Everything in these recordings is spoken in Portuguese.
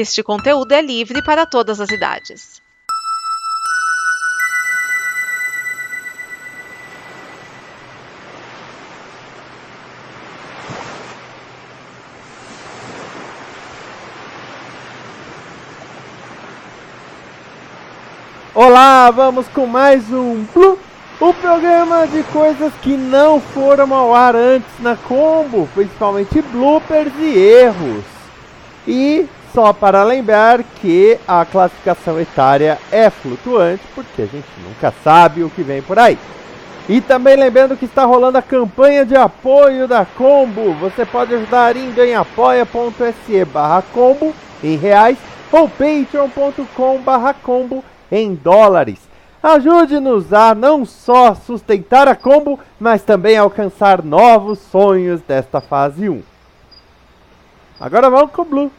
Este conteúdo é livre para todas as idades. Olá, vamos com mais um Blue, o programa de coisas que não foram ao ar antes na Combo, principalmente bloopers e erros. E só para lembrar que a classificação etária é flutuante, porque a gente nunca sabe o que vem por aí. E também lembrando que está rolando a campanha de apoio da Combo. Você pode ajudar indo em apoia.se barra combo em reais ou patreon.com barra combo em dólares. Ajude-nos a não só sustentar a combo, mas também alcançar novos sonhos desta fase 1. Agora vamos com o Blue.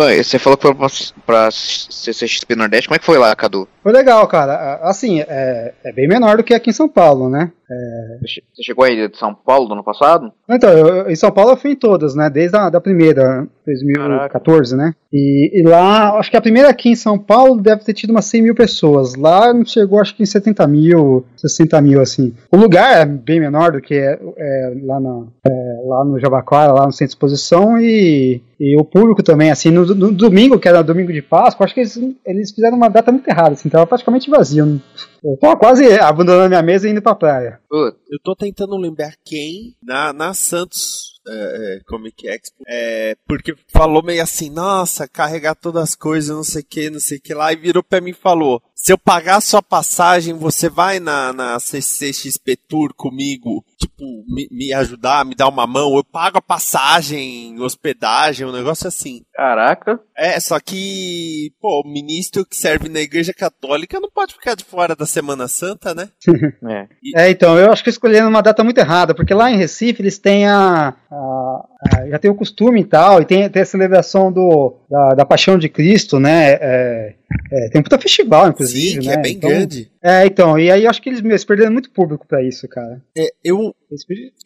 Oi, você falou que foi pra, pra CCXP Nordeste, como é que foi lá, Cadu? Foi legal, cara. Assim, é, é bem menor do que aqui em São Paulo, né? É... Você chegou aí de São Paulo do ano passado? Então, eu, em São Paulo eu fui em todas, né? Desde a da primeira, 2014, Caraca. né? E, e, lá, acho que a primeira aqui em São Paulo deve ter tido umas 100 mil pessoas. Lá chegou, acho que em 70 mil, 60 mil, assim. O lugar é bem menor do que é, é lá, na, é, lá no Jabaquara, lá no Centro de Exposição, e, e o público também, assim, no, no, domingo, que era domingo de Páscoa, acho que eles, eles fizeram uma data muito errada, assim, tava praticamente vazio. Eu tô quase abandonando minha mesa e indo pra praia. Eu tô tentando lembrar quem na, na Santos é, é, Comic Expo, é, porque falou meio assim, nossa, carregar todas as coisas, não sei o que, não sei o que lá, e virou pra mim e falou, se eu pagar sua passagem, você vai na, na CCXP Tour comigo, tipo, me, me, ajudar, me dar uma mão, eu pago a passagem, hospedagem, um negócio assim. Caraca. É, só que, pô, o ministro que serve na igreja católica não pode ficar de fora da Semana Santa, né? é. E... é, então, eu acho que escolheram uma data muito errada, porque lá em Recife eles têm a, a já tem o costume e tal, e tem, tem a celebração do, da, da Paixão de Cristo, né? É, é, tem um puta festival, inclusive. Sim, que né? é bem então, grande. É, então, e aí eu acho que eles, eles perderam muito público para isso, cara. É, eu,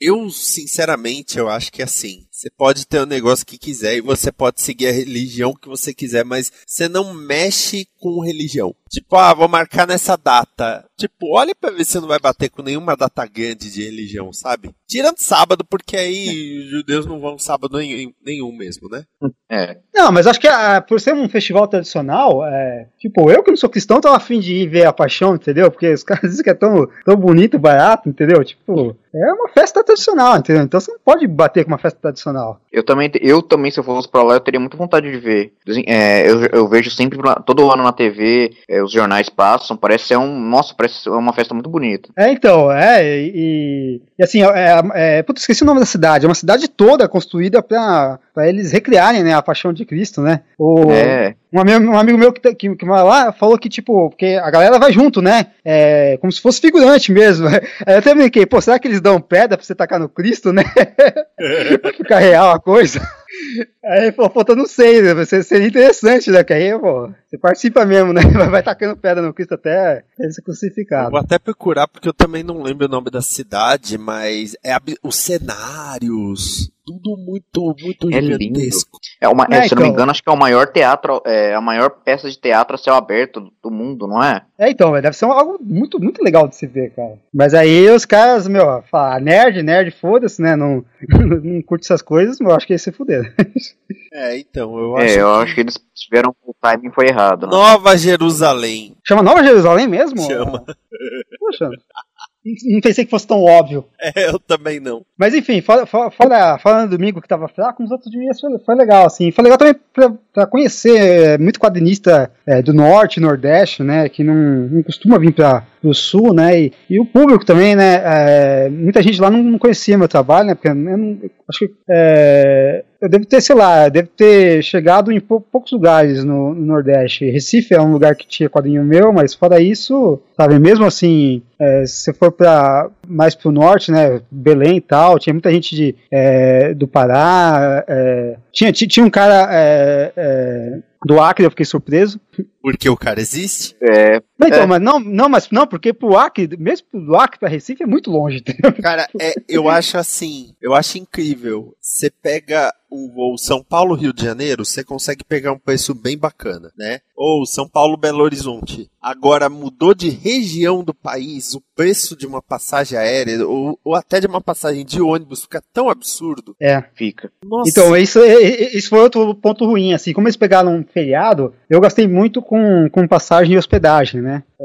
eu, sinceramente, eu acho que é assim. Você pode ter o um negócio que quiser e você pode seguir a religião que você quiser, mas você não mexe com religião. Tipo, ah, vou marcar nessa data. Tipo, olha pra ver se você não vai bater com nenhuma data grande de religião, sabe? Tirando sábado, porque aí os judeus não vão sábado nenhum mesmo, né? É. Não, mas acho que ah, por ser um festival tradicional, é, tipo, eu que não sou cristão, tô afim de ir ver a paixão, entendeu? Porque os caras dizem que é tão, tão bonito, barato, entendeu? Tipo, é uma festa tradicional, entendeu? Então você não pode bater com uma festa tradicional. Eu também, eu também se eu fosse pra lá, eu teria muita vontade de ver. É, eu, eu vejo sempre, todo ano na TV, é, os jornais passam, parece ser um, nossa, parece ser uma festa muito bonita. É, então, é, e, e assim, é, é, putz, esqueci o nome da cidade, é uma cidade toda construída pra, pra eles recriarem, né, a paixão de Cristo, né? O, é. Um amigo, um amigo meu que, que, que lá falou que, tipo, porque a galera vai junto, né? É, como se fosse figurante mesmo. Aí eu até brinquei, pô, será que eles dão pedra pra você tacar no Cristo, né? pra ficar real a coisa. Aí, pô, pô, eu não sei, né? seria interessante, né? Que aí, pô, você participa mesmo, né? Vai tacando pedra no Cristo até ele ser crucificado. Eu vou até procurar, porque eu também não lembro o nome da cidade, mas é os cenários, tudo muito, muito é gigantesco. É uma, é, é, se então, não me engano, acho que é o maior teatro, é a maior peça de teatro a céu aberto do mundo, não é? É, então, deve ser algo muito, muito legal de se ver, cara. Mas aí os caras, meu, falam, ah, nerd, nerd, foda-se, né? Não, não curte essas coisas, mas eu acho que eles se fuderam. É, então, eu é, acho. É, eu que... acho que eles tiveram o timing foi errado. Né? Nova Jerusalém. Chama Nova Jerusalém mesmo? Chama. Poxa. Não pensei que fosse tão óbvio. É, eu também não. Mas enfim, fora, fora, fora no domingo que tava fraco, nos outros dias foi, foi legal, assim. Foi legal também pra, pra conhecer é, muito quadrinista é, do norte, nordeste, né? Que não, não costuma vir pra, pro sul, né? E, e o público também, né? É, muita gente lá não, não conhecia meu trabalho, né? Porque eu não, acho que é, eu devo ter, sei lá, devo ter chegado em pou, poucos lugares no, no, Nordeste. Recife é um lugar que tinha quadrinho meu, mas fora isso, sabe, mesmo assim, é, se você for para mais pro norte, né, Belém e tal, tinha muita gente de, é, do Pará, é, tinha, tinha um cara é, é, do Acre, eu fiquei surpreso. Porque o cara existe? É, Não, então, É. mas não, não, mas não, porque pro Acre, mesmo pro Acre pra Recife é muito longe. Cara, é, eu acho assim, eu acho incrível. Você pega um voo São Paulo Rio de Janeiro, você consegue pegar um preço bem bacana, né? Ou São Paulo Belo Horizonte. Agora mudou de região do país, o preço de uma passagem aérea ou, ou até de uma passagem de ônibus fica tão absurdo. É. fica. Nossa. Então, isso, é- é- isso foi outro ponto ruim, assim, como eles pegaram um feriado, eu gastei muito com, com passagem e hospedagem, né? É,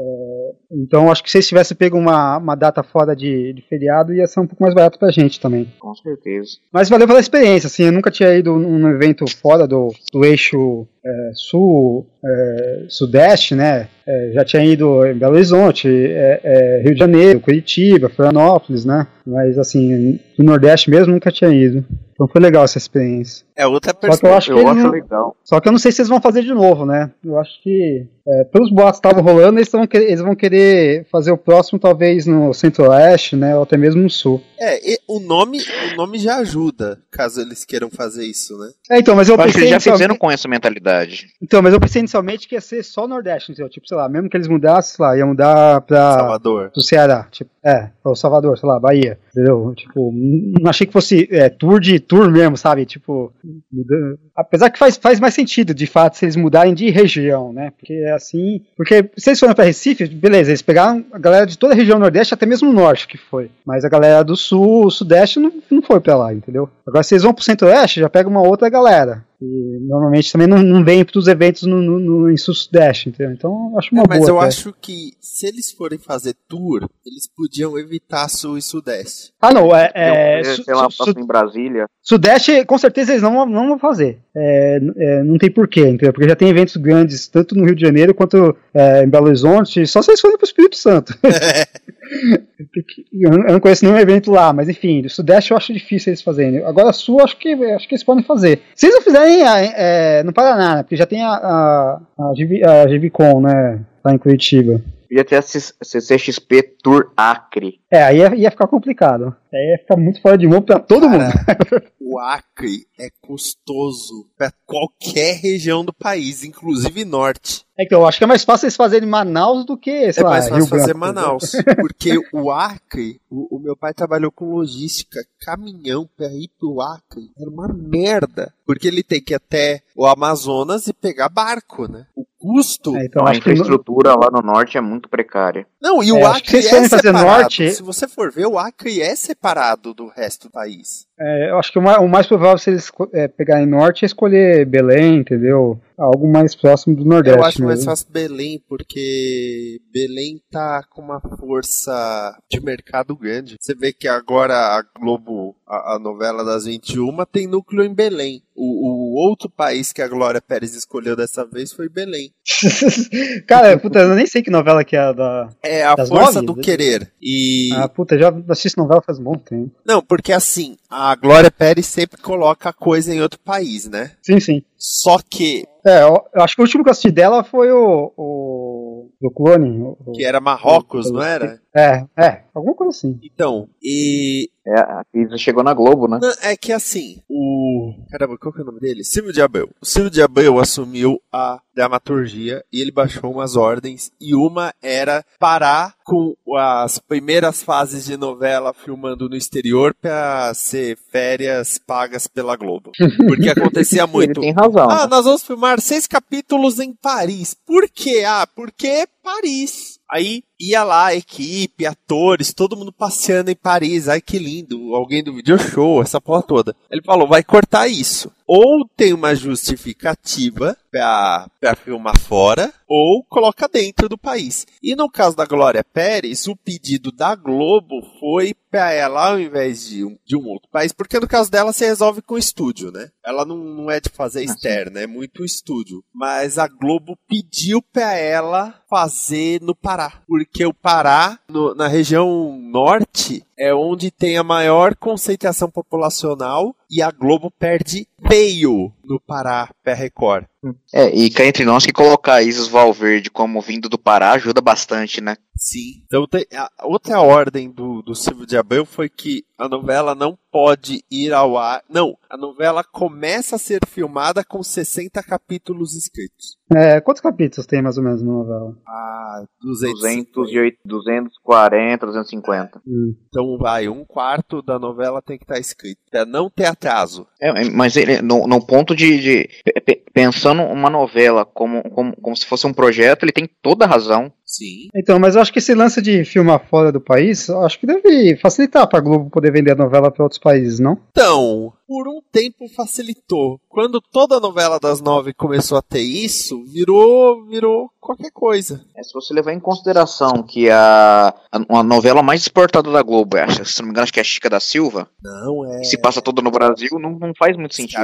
então, acho que se eles tivessem pego uma, uma data fora de, de feriado, ia ser um pouco mais barato pra gente também. Com certeza. Mas valeu pela experiência, assim, eu nunca tinha ido num evento fora do, do eixo é, sul, é, sudeste, né? É, já tinha ido em Belo Horizonte, é, é, Rio de Janeiro, Curitiba, Florianópolis, né? Mas assim, no Nordeste mesmo nunca tinha ido. Então foi legal essa experiência. É outra Só que eu acho que Eu acho não- legal. só que eu não sei se eles vão fazer de novo, né? Eu acho que, é, pelos boatos que estavam rolando, eles, tão eles vão querer fazer o próximo, talvez no centro-oeste, né? Ou até mesmo no sul. É, e o nome, o nome já ajuda, caso eles queiram fazer isso, né? É, então, mas eu Eu acho que pensei eles já inicialmente- fizeram com essa mentalidade. Então, mas eu pensei inicialmente que ia ser só Nordeste, entendeu? Tipo, sei lá, mesmo que eles mudassem, sei lá, ia mudar pra Salvador. do Ceará, tipo, é, ou Salvador, sei lá, Bahia, entendeu? Tipo, não achei que fosse é, tour de tour mesmo, sabe? Tipo, mudando. apesar que faz, faz mais sentido, de fato, se eles mudarem de região, né? Porque é assim, porque se eles forem pra Recife, beleza, eles pegaram a galera de toda a região Nordeste, até mesmo o Norte que foi, mas a galera do Sul, Sudeste não, não foi pra lá, entendeu? Agora se eles vão pro Centro-Oeste, já pega uma outra galera. E normalmente também não, não vem pros eventos no, no, no, em Sul-Sudeste, entendeu? Então eu acho uma É, mas boa. eu até. acho que se eles forem fazer tour, eles podiam evitar Sul e Sudeste. Ah, não, é. é Su- sei lá, Su- em Brasília. Sudeste, com certeza eles não, não vão fazer. É, é, não tem porquê, entendeu? Porque já tem eventos grandes, tanto no Rio de Janeiro quanto é, em Belo Horizonte, só se eles forem pro Espírito Santo. Eu não- conheço nenhum evento lá, mas enfim, do Sudeste eu acho difícil eles fazerem. Agora, Sul, acho que, acho que eles podem fazer. Se eles não fizerem é, no Paraná, né? Porque já tem a, a, a, GV a GVCon, né? Lá em Curitiba. Podia ter a CCXP Tour Acre. É, aí ia, ia ficar complicado. Aí ia ficar muito fora de mão pra todo mundo. O Acre é custoso para qualquer região do país, inclusive norte. É que eu acho que é mais fácil eles fazerem Manaus do que, sei é lá, mais Rio fácil fazer Branco. Manaus. Porque o Acre, o, o meu pai trabalhou com logística, caminhão para ir pro Acre era uma merda. Porque ele tem que ir até o Amazonas e pegar barco, né? O custo. É, então a acho que infraestrutura lá no norte é muito precária. Não, e É, o acho que Acre se é separado. norte- Se você for ver, o Acre é separado do resto do país. É, eu acho que o mais, o mais provável se eles é, pegarem norte é escolher Belém, entendeu? Algo mais próximo do Nordeste. Eu acho mais fácil Belém, porque Belém tá com uma força de mercado grande. Você vê que agora a Globo, a, a novela das 21, tem núcleo em Belém. O, o outro país que a Glória Pérez escolheu dessa vez foi Belém. Cara, puta, eu nem sei que novela que é a da. É a força nove? do querer. E. Ah, puta, já assisto novela faz um bom tempo. Não, porque assim, a Glória Pérez sempre coloca a coisa em outro país, né? Sim, sim. Só que, É, eu, acho que o último que eu assisti dela foi o. o do clone. o- o- que era Marrocos, não era? É, é, alguma coisa assim. Então, e É, a Pisa chegou na Globo, né? Não, é que assim, o. Caramba, qual que é o nome dele? Silvio de Abreu. O Silvio de Abreu assumiu a dramaturgia e ele baixou umas ordens. E uma era parar com as primeiras fases de novela filmando no exterior pra ser férias pagas pela Globo. Porque acontecia Ele muito. tem razão. Ah, nós vamos filmar seis capítulos em Paris. Por quê? Ah, porque Paris. Aí ia lá equipe, atores, todo mundo passeando em Paris. Ai que lindo, alguém do video show, essa porra toda. Ele falou: vai cortar isso. Ou tem uma justificativa pra filmar fora, ou coloca dentro do país. E no caso da Glória Pérez, o pedido da Globo foi pra ela, ao invés de um, de um outro país, porque no caso dela se resolve com estúdio, né? Ela não, não é de fazer externa, é muito estúdio. Mas a Globo pediu pra ela fazer no Pará. Porque o Pará, no- na região norte, é onde tem a maior concentração populacional e a Globo perde feio no Pará, pé Record. É, e cá entre nós que colocar Isis Valverde como vindo do Pará ajuda bastante, né? Sim. Então, tem, a outra ordem do, do Silvio de Abreu foi que a novela não pode ir ao ar. Não, a novela começa a ser filmada com 60 capítulos escritos. É, quantos capítulos tem mais ou menos na novela? Ah, 200. 208, 240, 250. Hum. Então vai, um quarto da novela tem que estar escrito. Pra não ter atraso. É, é, mas ele, no, no ponto de, de- pe- pe- Pensando uma novela como, como, como se fosse um projeto, ele tem toda a razão. Sim. Então, mas eu acho que esse lance de filmar fora do país, eu acho que deve facilitar pra Globo poder vender a novela pra outros países, não? Então, por um tempo facilitou. Quando toda a novela das nove começou a ter isso, virou, virou qualquer coisa. É, se você levar em consideração que a, a, a novela mais exportada da Globo, é, acho- se não me engano, acho que é a Chica da Silva, Não, é. que se passa toda no Brasil, não, não faz muito sentido.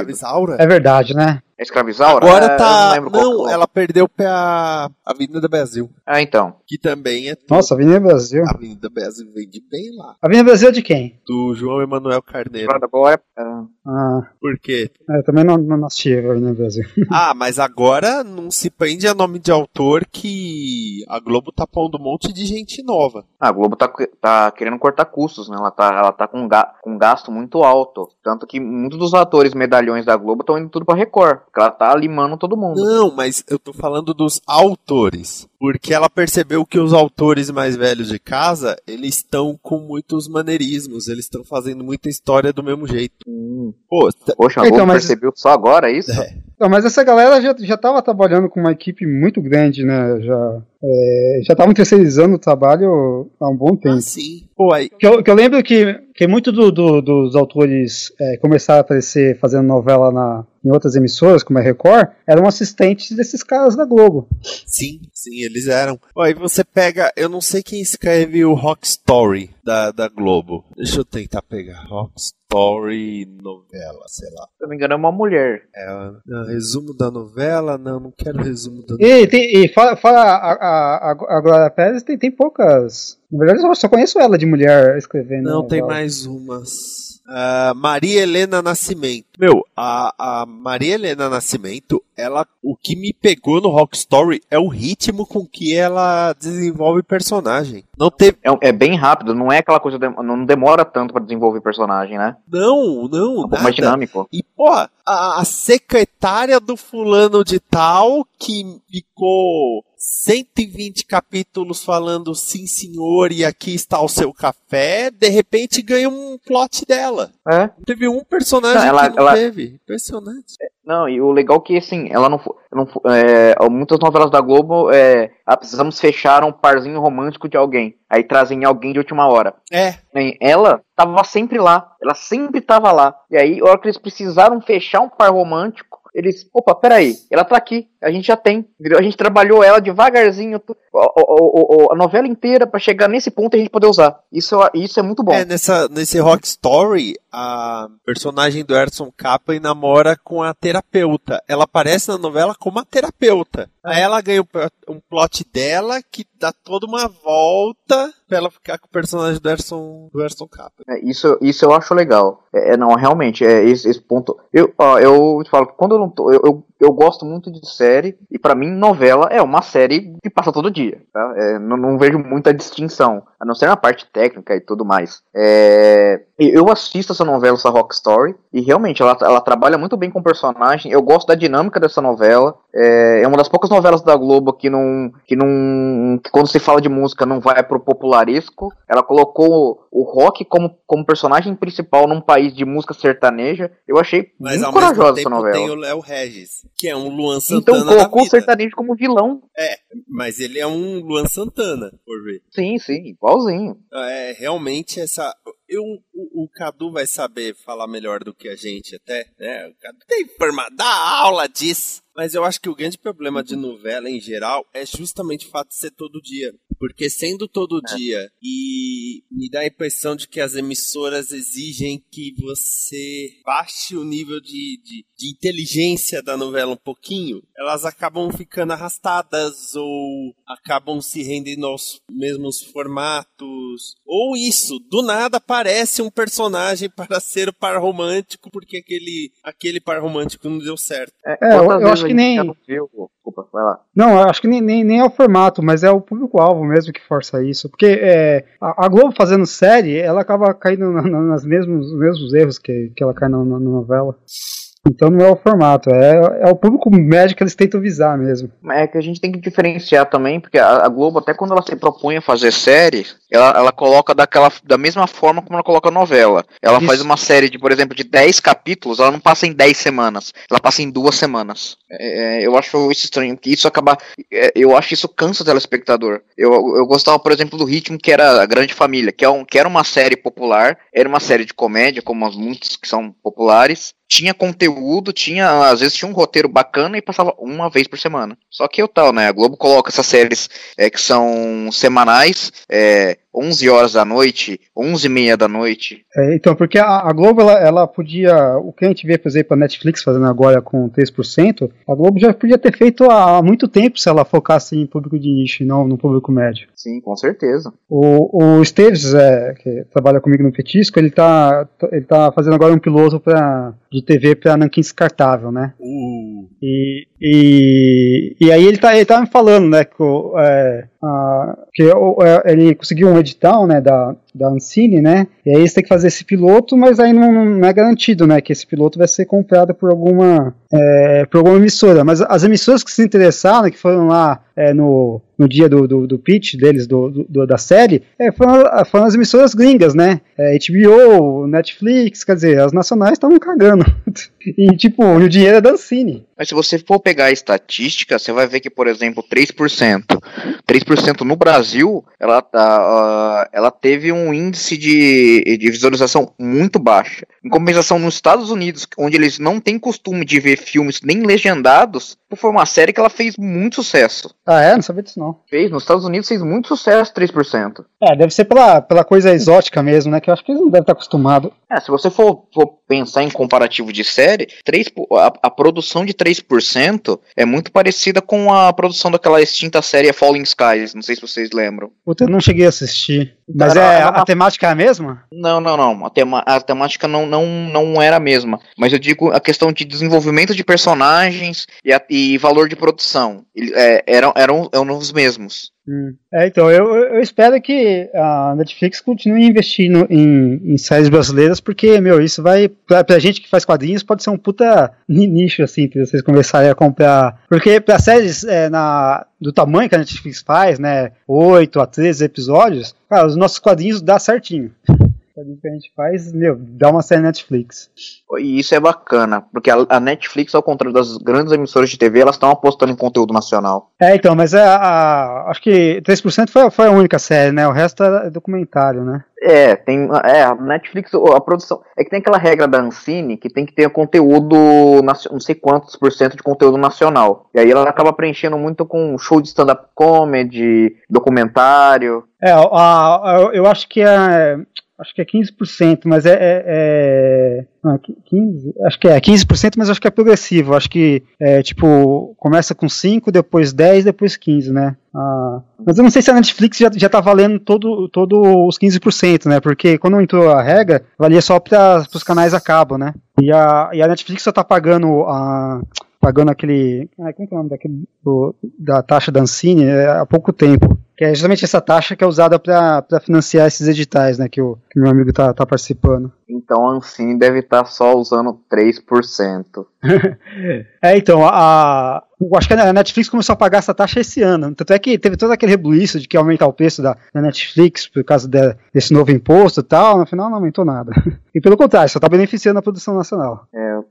É verdade, né? É Escravizaura? Agora É, eu tá. Não, é. ela perdeu pra Avenida Brasil. Ah, então. Que também é. Nossa, Avenida Brasil. A Avenida Brasil vende bem lá. Avenida Brasil é de quem? Do João Emanuel Carneiro. Agora agora é- é, Ah, Por quê? eu também não, não assisti a Avenida Brasil. Ah, mas agora não se prende a nome de autor que a Globo tá pondo um monte de gente nova. A Globo tá, tá querendo cortar custos, né? Ela tá, ela tá com, ga, com gasto muito alto. Tanto que muitos dos atores medalhões da Globo estão indo tudo pra Record. Porque ela tá limando todo mundo. Não, mas eu tô falando dos autores. Porque ela percebeu que os autores mais velhos de casa, eles estão com muitos maneirismos, eles estão fazendo muita história do mesmo jeito. Hum. Pô, Poxa, a Então, mas- percebeu só agora isso? É. Não, mas essa galera já, já tava trabalhando com uma equipe muito grande, né? Já é, já estavam terceirizando o trabalho há um bom tempo. ah, sim. Pô, aí, Que eu, que eu lembro que, que muito do- do- dos autores é, começaram a aparecer fazendo novela na, em outras emissoras, como a Record, eram assistentes desses caras da Globo. sim, sim, eles eram. Aí você pega, eu não sei quem escreve o Rock Story da, da Globo. Deixa eu tentar pegar. Rock Story novela, sei lá. Se eu não me engano, é uma mulher. É, ah, resumo da novela? Não, não quero resumo da novela. E, tem, e fora, fora a, a, a, a Glória Pérez, tem, tem poucas. Na verdade, eu só conheço ela de mulher escrevendo. Não, tem novela. mais umas. Ah, Maria Helena Nascimento. Meu, a, a Maria Helena Nascimento, ela, o que me pegou no Rock Story é o ritmo com que ela desenvolve personagem. Não teve. É, é bem rápido, não é aquela coisa. de- não demora tanto pra desenvolver personagem, né? Não, não, É um pouco nada. mais dinâmico. E, pô, a, a secretária do fulano de tal que ficou 120 capítulos falando sim senhor e aqui está o seu café, de repente ganha um plot dela. É. Teve um personagem Não, ela- que não ela- teve. Impressionante. Não, e o legal é que, assim, ela não, fo- não é, muitas novelas da Globo, é, ah, precisamos fechar um parzinho romântico de alguém. Aí trazem alguém de última hora. É, Ela tava sempre lá, ela sempre tava lá. E aí, a hora que eles precisaram fechar um par romântico, eles, opa, peraí, ela tá aqui, a gente já tem? A gente trabalhou ela devagarzinho, o- o- o- a novela inteira pra chegar nesse ponto e a gente poder usar. Isso, isso é muito bom. é nessa, nesse Rock Story, a personagem do Erson Kaplan namora com a terapeuta. Ela aparece na novela como a terapeuta. Aí ela ganha um plot dela que dá toda uma volta pra ela ficar com o personagem do Erson, do Erson Kaplan. É, isso, isso eu acho legal. É, é, não, realmente, é esse, esse ponto. Eu, ó, eu te falo quando eu não tô. Eu, eu, eu gosto muito de série, e pra mim, novela é uma série que passa todo dia. Tá? É, não, não vejo muita distinção, a não ser na parte técnica e tudo mais. É, eu assisto essa novela, essa Rock Story, e realmente ela, ela trabalha muito bem com o personagem. Eu gosto da dinâmica dessa novela. É, é uma das poucas novelas da Globo que não. que não. que quando se fala de música não vai pro popularesco. Ela colocou o rock como, como personagem principal num país de música sertaneja. Eu achei Mas muito corajosa essa novela. tem o Léo Regis, que é um Luan Santana Então colocou o sertanejo como vilão. Mas ele é um Luan Santana, por ver. Sim, sim, igualzinho. É, realmente essa. Eu, o, o Cadu vai saber falar melhor do que a gente até, né? O Cadu tem forma, dá aula disso. Mas eu acho que o grande problema de novela em geral é justamente o fato de ser todo dia. Porque sendo todo dia e me dá a impressão de que as emissoras exigem que você baixe o nível de, de, de inteligência da novela um pouquinho, elas acabam ficando arrastadas ou acabam se rendendo aos mesmos formatos. Ou isso, do nada aparece um personagem para ser o par romântico porque aquele, aquele par romântico não deu certo. É, eu, quantas eu vezes acho que nem. já não viu? Desculpa, vai lá. Não, acho que nem, nem, nem é o formato, mas é o público-alvo mesmo que força isso. Porque é, a, a Globo fazendo série, ela acaba caindo na, na, nas mesmos, nos mesmos erros que, que ela cai na, na novela. Então não é o formato, é, é o público médio que eles tentam visar mesmo. É que a gente tem que diferenciar também, porque a, a Globo, até quando ela se propõe a fazer série, ela, ela coloca daquela, da mesma forma como ela coloca novela. Ela Isso. faz uma série de, por exemplo, de 10 capítulos, ela não passa em 10 semanas, ela passa em duas semanas. É, é, eu acho isso estranho, que isso acaba. é, eu acho isso cansa o telespectador. Eu, eu gostava, por exemplo, do ritmo que era a Grande Família, que, é um, que era uma série popular, era uma série de comédia, como as muitas que são populares. Tinha conteúdo, tinha, às vezes tinha um roteiro bacana e passava uma vez por semana. Só que o tal, né? A Globo coloca essas séries é, que são semanais, é, 11 horas da noite, 11 e meia da noite. É, então, porque a, a Globo, ela, ela podia. O que a gente vê, por exemplo, a Netflix fazendo agora com 3%, a Globo já podia ter feito há, muito tempo se ela focasse em público de nicho e não no público médio. Sim, com certeza. O, o Esteves, é, que trabalha comigo no Petisco, ele tá, ele tá fazendo agora um piloto pra, de TV para Nankin Descartável, né? Uh, E, e, e aí ele tá, ele tá me falando, né, que, o, é, a- que o- é, ele conseguiu um edital, né, da, da Ancine, né, e aí eles têm que fazer esse piloto, mas aí não, não é garantido, né, que esse piloto vai ser comprado por alguma, é, por alguma emissora, mas as emissoras que se interessaram, que foram lá é, no, no dia do, do, do pitch deles, do, do- da série, é, foram, foram as emissoras gringas, né, é, HBO, Netflix, quer dizer, as nacionais estavam cagando, e tipo, o dinheiro é da Ancine. Mas se você for pegar a estatística, você vai ver que, por exemplo, 3%. 3% no Brasil, ela, tá, ah, ela teve um índice de, de visualização muito baixa. Em compensação, nos Estados Unidos, onde eles não têm costume de ver filmes nem legendados, foi uma série que ela fez muito sucesso. Ah, é? Não sabia disso não. Fez, nos Estados Unidos fez muito sucesso, 3%. É, deve ser pela, pela coisa exótica mesmo, né? Que eu acho que eles não devem estar acostumados. É, se você for, for pensar em comparativo de série, 3, po- a, a produção de 3% é muito parecida com a produção daquela extinta série Falling Skies, não sei se vocês lembram. Puta, eu não cheguei a assistir. Mas Cara, é, a- a, temática é a mesma? Não, não, não, a, tema, a temática não, não, não era a mesma, mas eu digo a questão de desenvolvimento de personagens e, a- e valor de produção, Ele- é, eram, eram, eram os mesmos. É, então, eu, eu espero que a Netflix continue investindo em, em séries brasileiras, porque, meu, isso vai, pra, pra gente que faz quadrinhos, pode ser um puta ni- nicho, assim, pra vocês começarem a comprar. Porque pra séries é, na, do tamanho que a Netflix faz, né, 8 a 13 episódios, cara, os nossos quadrinhos dá certinho. Quadrinhos que a gente faz, meu, dá uma série Netflix. E isso é bacana, porque a, a Netflix, ao contrário das grandes emissoras de TV, elas estão apostando em conteúdo nacional. É, então, mas a, a- acho que 3% foi, a- foi a única série, né? O resto é documentário, né? É, tem. É, a Netflix, a produção. É que tem aquela regra da Ancine que tem que ter conteúdo. Não sei quantos por cento de conteúdo nacional. E aí ela acaba preenchendo muito com show de stand-up comedy, documentário. É, a, a- eu acho que é. Acho que é 15%, mas é. é, é não, é 15? Acho que é 15%, mas acho que é progressivo. Acho que é tipo, começa com 5, depois 10, depois 15, né? Ah, mas eu não sei se a Netflix já, já tá valendo todo, todo os 15%, né? Porque quando entrou a regra, valia só para os canais a cabo, né? E a, e a Netflix só tá pagando a. Pagando aquele. Ai, como é o nome daquele, do- da taxa da Ancine é, há pouco tempo. Que é justamente essa taxa que é usada para financiar esses editais, né? Que o, que meu amigo tá, tá participando. Então a Ancine deve estar só usando 3%. É, então, a, acho que a Netflix começou a pagar essa taxa esse ano. Tanto é que teve todo aquele rebuliço de que ia aumentar o preço da, da Netflix por causa de- desse novo imposto e tal. No final não aumentou nada. E pelo contrário, só está beneficiando a produção nacional.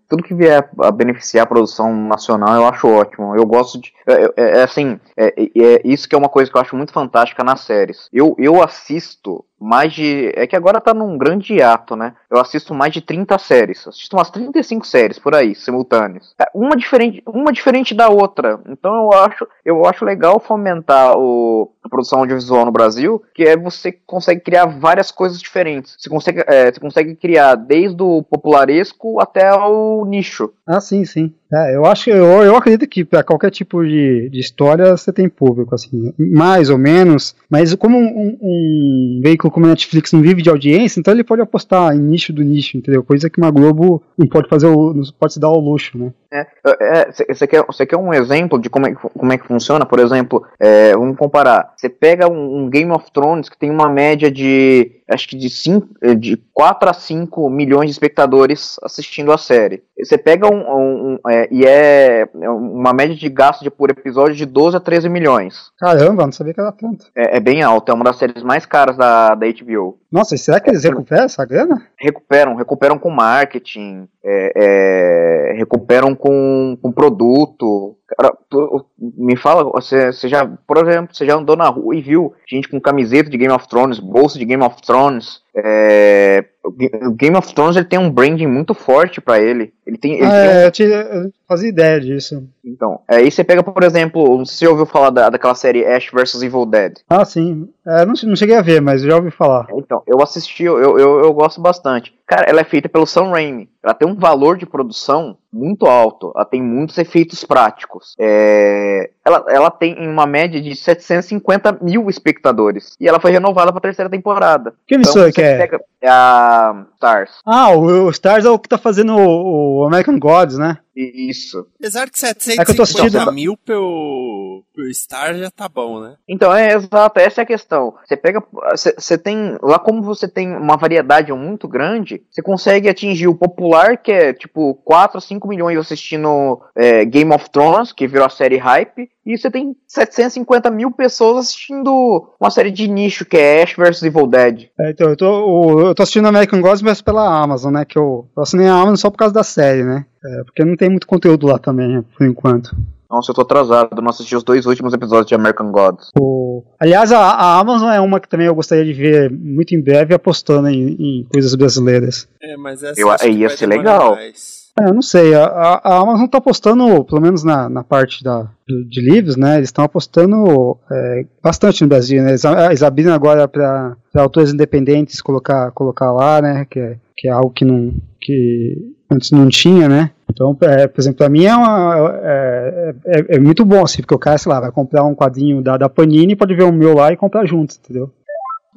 Tudo que vier a beneficiar a produção nacional eu acho ótimo. Eu gosto de. É, é- é assim, é, é- é isso que é uma coisa que eu acho muito fantástica nas séries. Eu, eu assisto mais de. É que agora tá num grande hiato, né? Eu assisto mais de 30 séries. Assisto umas 35 séries por aí, simultâneas. É, Uma diferente, uma diferente da outra. Então eu acho, eu acho legal fomentar o, a produção audiovisual no Brasil, que é você consegue criar várias coisas diferentes. Você consegue, é, você consegue criar desde o popularesco até o nicho. Ah, sim, sim. É, eu acho eu, eu acredito que para qualquer tipo de, de história você tem público, assim, mais ou menos. Mas como um, um- veículo como a Netflix não vive de audiência, então ele pode apostar em nicho do nicho, entendeu? Coisa que uma Globo não pode fazer, não pode se dar ao luxo, né? Você quer, você quer um exemplo de como é, como é que funciona? Por exemplo, é, vamos comparar. Você pega um, um Game of Thrones que tem uma média de, acho que de, cinco, de 4 a 5 milhões de espectadores assistindo a série. Você pega um, um- um, é, e é uma média de gasto de, por episódio de 12 a 13 milhões. Caramba, não sabia que era tanto. É, é bem alto, é uma das séries mais caras da, da HBO. Nossa, e será que eles recuperam essa grana? Recuperam, recuperam com marketing, é, é, recuperam com, com produto. Me fala, você, você já, por exemplo, você já andou na rua e viu gente com camiseta de Game of Thrones, bolsa de Game of Thrones. é, o Ga- o Game of Thrones ele tem um branding muito forte pra ele. Ele tem, ele Ah, tem um é, eu, tinha, eu fazia ideia disso. então, aí você pega, por exemplo, não sei se você ouviu falar da, daquela série Ash vs Evil Dead. Ah, sim. É, não, não cheguei a ver, mas já ouvi falar. Então, eu assisti, eu, eu, eu gosto bastante. Cara, ela é feita pelo Sam Raimi. Ela tem um valor de produção muito alto. Ela tem muitos efeitos práticos. É, ela, ela tem uma média de 750 mil espectadores. E ela foi renovada pra terceira temporada. Que emissora que você é? pega- é a Stars. Ah, o, o Stars é o que tá fazendo o, o American Gods, né? Isso. Apesar que É que eu tô 750 assistindo- mil pelo, pelo Star já tá bom, né? Então, é exato, essa é a questão. Você pega. Você você tem. Lá como você tem uma variedade muito grande, você consegue atingir o popular, que é tipo 4 a 5 milhões assistindo é, Game of Thrones, que virou a série hype, e você tem 750 mil pessoas assistindo uma série de nicho, que é Ash vs Evil Dead. É, então, eu tô, eu tô assistindo American Gods, mas pela Amazon, né? Que eu, eu assinei a Amazon só por causa da série, né? É, porque não tem muito conteúdo lá também, né, por enquanto. Nossa, eu tô atrasado, não assisti os dois últimos episódios de American Gods. O- aliás, a, a Amazon é uma que também eu gostaria de ver muito em breve apostando em, em coisas brasileiras. É, mas essa Eu- acho que ia vai ser legal. mais. É, eu não sei, a, a- Amazon tá apostando, pelo menos na, na parte da, de, de livros, né? Eles estão apostando é, bastante no Brasil, né? Eles, eles abriram agora para autores independentes colocar, colocar lá, né? Que é, que é algo que não que antes não tinha, né? Então, é, por exemplo, pra mim é, uma, é, é, é muito bom, assim, porque o cara, sei lá, vai comprar um quadrinho da, da Panini, pode ver o meu lá e comprar junto, entendeu?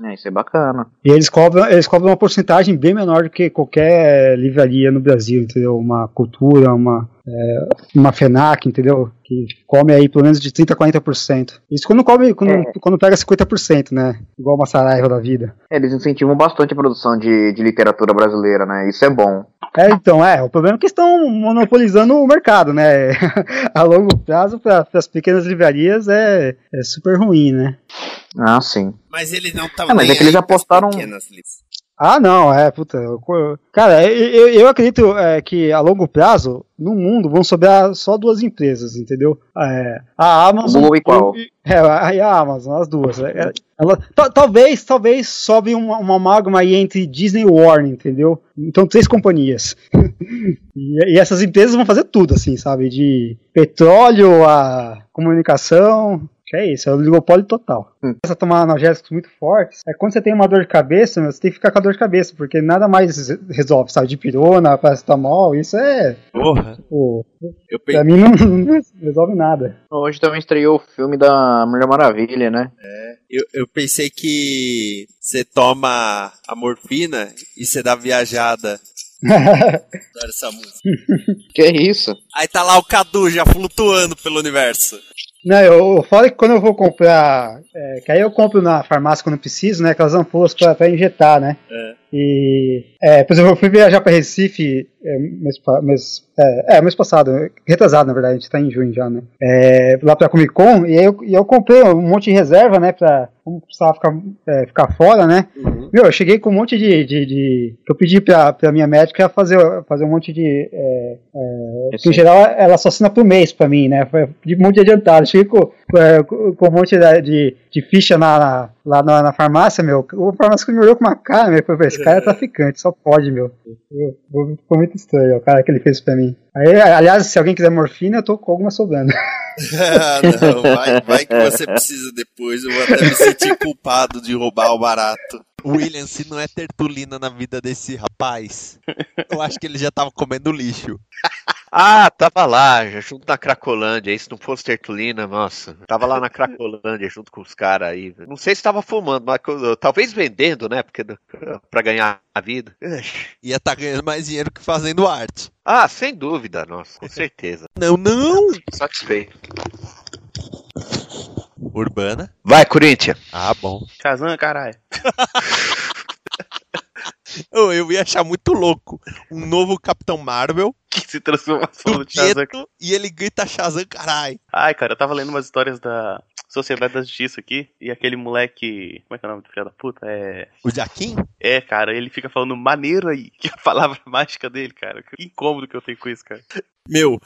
É, isso é bacana. E eles cobram, eles cobram uma porcentagem bem menor do que qualquer livraria no Brasil, entendeu? Uma cultura, uma, é, uma FENAC, entendeu? Que come aí pelo menos de 30% a 40%. Isso quando come, quando, É. quando pega 50%, né? Igual uma Saraiva da vida. Eles incentivam bastante a produção de, de literatura brasileira, né? Isso é bom. É, então, é, o problema é que estão monopolizando o mercado, né? a longo prazo, para as pequenas livrarias, é, é super ruim, né? Ah, sim. Mas eles não estavam É, mas é que eles apostaram- pequenas. Ah, não, é, puta. Cara, eu, eu- acredito é, que a longo prazo, no mundo, vão sobrar só duas empresas, entendeu? É, a Amazon. Google e qual? É, a- e a Amazon, as duas. É, é, ela- ta- talvez, talvez sobe uma, uma amálgama aí entre Disney e Warner, entendeu? Então, três companhias. e, e essas empresas vão fazer tudo, assim, sabe? De petróleo a comunicação. Que é isso, é o oligopólio total. Hum. Começa a tomar analgésicos muito fortes. É quando você tem uma dor de cabeça, você tem que ficar com a dor de cabeça, porque nada mais resolve, sabe? De pirona, paracetamol, isso é. Porra. Pô, Eu pra mim não, não resolve nada. Hoje também estreou o filme da Mulher Maravilha, né? Eu, eu pensei que você toma a morfina e você dá viajada. Adoro essa música. Que é isso? Aí tá lá o Cadu já flutuando pelo universo. Não, eu, eu falo que quando eu vou comprar. É, que aí eu compro na farmácia quando preciso, né? Aquelas ampolas pra, pra injetar, né? É. E. É, por exemplo, eu fui viajar pra Recife é, mês, mês, é, é, mês passado, retrasado na verdade, a gente tá em junho já, né? É, lá pra Comic Con, e eu, e eu comprei um monte de reserva, né? Pra. Como precisava ficar, é, ficar fora, né? Meu, eu cheguei com um monte de. de, de- eu pedi pra, pra minha médica fazer, fazer um monte de. É, é, em geral, ela só assina por mês pra mim, né? Foi- um monte de adiantado. Cheguei com, é, com um monte de, de, de ficha na, na- lá na, na farmácia, meu. O farmacêutico me olhou com uma cara, meu. Falei, esse cara é traficante, só pode, meu. Eu- eu- Ficou muito estranho, o cara que ele fez pra mim. Aí, aliás, se alguém quiser morfina, eu tô com alguma sobrando. Ah, não, vai, vai que você precisa depois. Eu vou até me sentir culpado de roubar o barato. William, se não é tertulina na vida desse rapaz, eu acho que ele já tava comendo lixo. Ah, tava lá, junto na Cracolândia. Se não fosse Tertulina, nossa. Tava lá na Cracolândia junto com os caras aí. Não sei se tava fumando, mas talvez vendendo, né? Porque pra ganhar a vida. Ia tá ganhando mais dinheiro que fazendo arte. Ah, sem dúvida, nossa, com certeza. Não, não! Satisfeito. Urbana. Vai, Corinthians. Ah, bom. Shazam, caralho. Eu, eu ia achar muito louco. Um novo Capitão Marvel, Que se transformação do do Shazam. E ele grita Shazam, carai. Ai, cara, eu tava lendo umas histórias da Sociedade da Justiça aqui, e aquele moleque. Como é que é o nome do filho da puta? É. O Jaquim? É, cara, ele fica falando maneiro aí, que é a palavra mágica dele, cara. Que incômodo que eu tenho com isso, cara. Meu,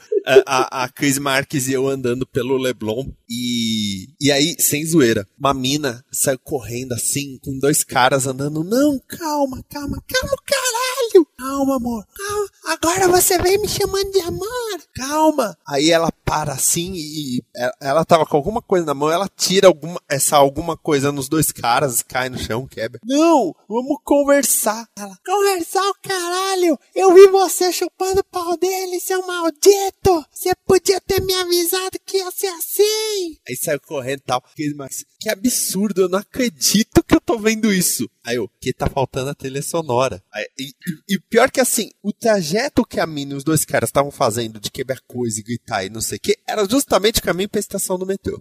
a, a, Cris Marques e eu andando pelo Leblon e. E aí, sem zoeira, uma mina saiu correndo assim, com dois caras andando. Não, calma, calma, calma, caralho! Calma, amor, calma. Agora você vem me chamando de amor. Calma. Aí ela para assim e ela, ela tava com alguma coisa na mão, ela tira alguma, essa alguma coisa nos dois caras, cai no chão, quebra. Não, vamos conversar. Ela, conversar o caralho! Eu vi você chupando o pau dele, seu maldito! Você podia ter me avisado que ia ser assim! Aí saiu correndo e tal. Marques, que absurdo, eu não acredito que eu tô vendo isso. Aí eu, que tá faltando a trilha sonora. Aí, e, e- e pior que assim, o trajeto que a mina e os dois caras estavam fazendo de quebrar coisa e gritar e não sei o que, era justamente o caminho pra estação do metrô.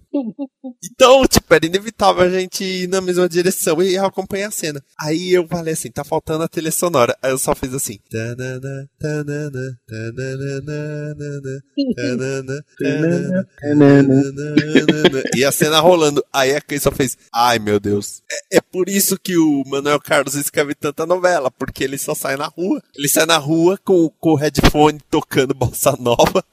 Então, tipo, era inevitável a gente ir na mesma direção e acompanhar a cena. Aí eu falei assim, tá faltando a trilha sonora. Aí eu só fiz assim. E a cena rolando. Aí a Cris só fez, ai meu Deus. É, é por isso que o Manuel Carlos escreve tanta novela, porque ele só sai na rua. Ele sai na rua com, com o headphone tocando bossa nova.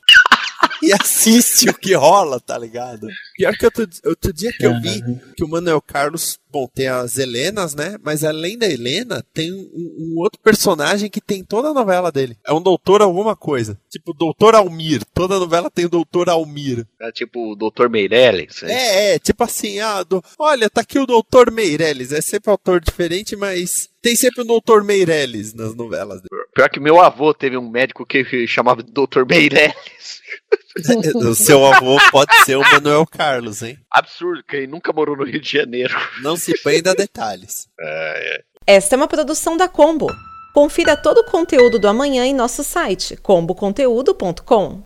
E assiste o que rola, tá ligado? Pior que outro, outro dia que eu vi que o Manuel Carlos, bom, tem as Helenas, né? Mas além da Helena, tem um, um outro personagem que tem toda a novela dele. É um doutor alguma coisa. Tipo, doutor Almir. Toda novela tem o doutor Almir. É tipo o Dr. Meirelles. né? É, é, tipo assim, ah, do- olha, tá aqui o doutor Meirelles. É sempre um autor diferente, mas tem sempre o doutor Meirelles nas novelas dele. Pior que meu avô teve um médico que chamava de Dr. Meirelles. o seu avô pode ser o Manuel Carlos, hein? Absurdo, que ele nunca morou no Rio de Janeiro. Não se prenda a detalhes. Esta é uma produção da Combo. Confira todo o conteúdo do amanhã em nosso site comboconteúdo.com.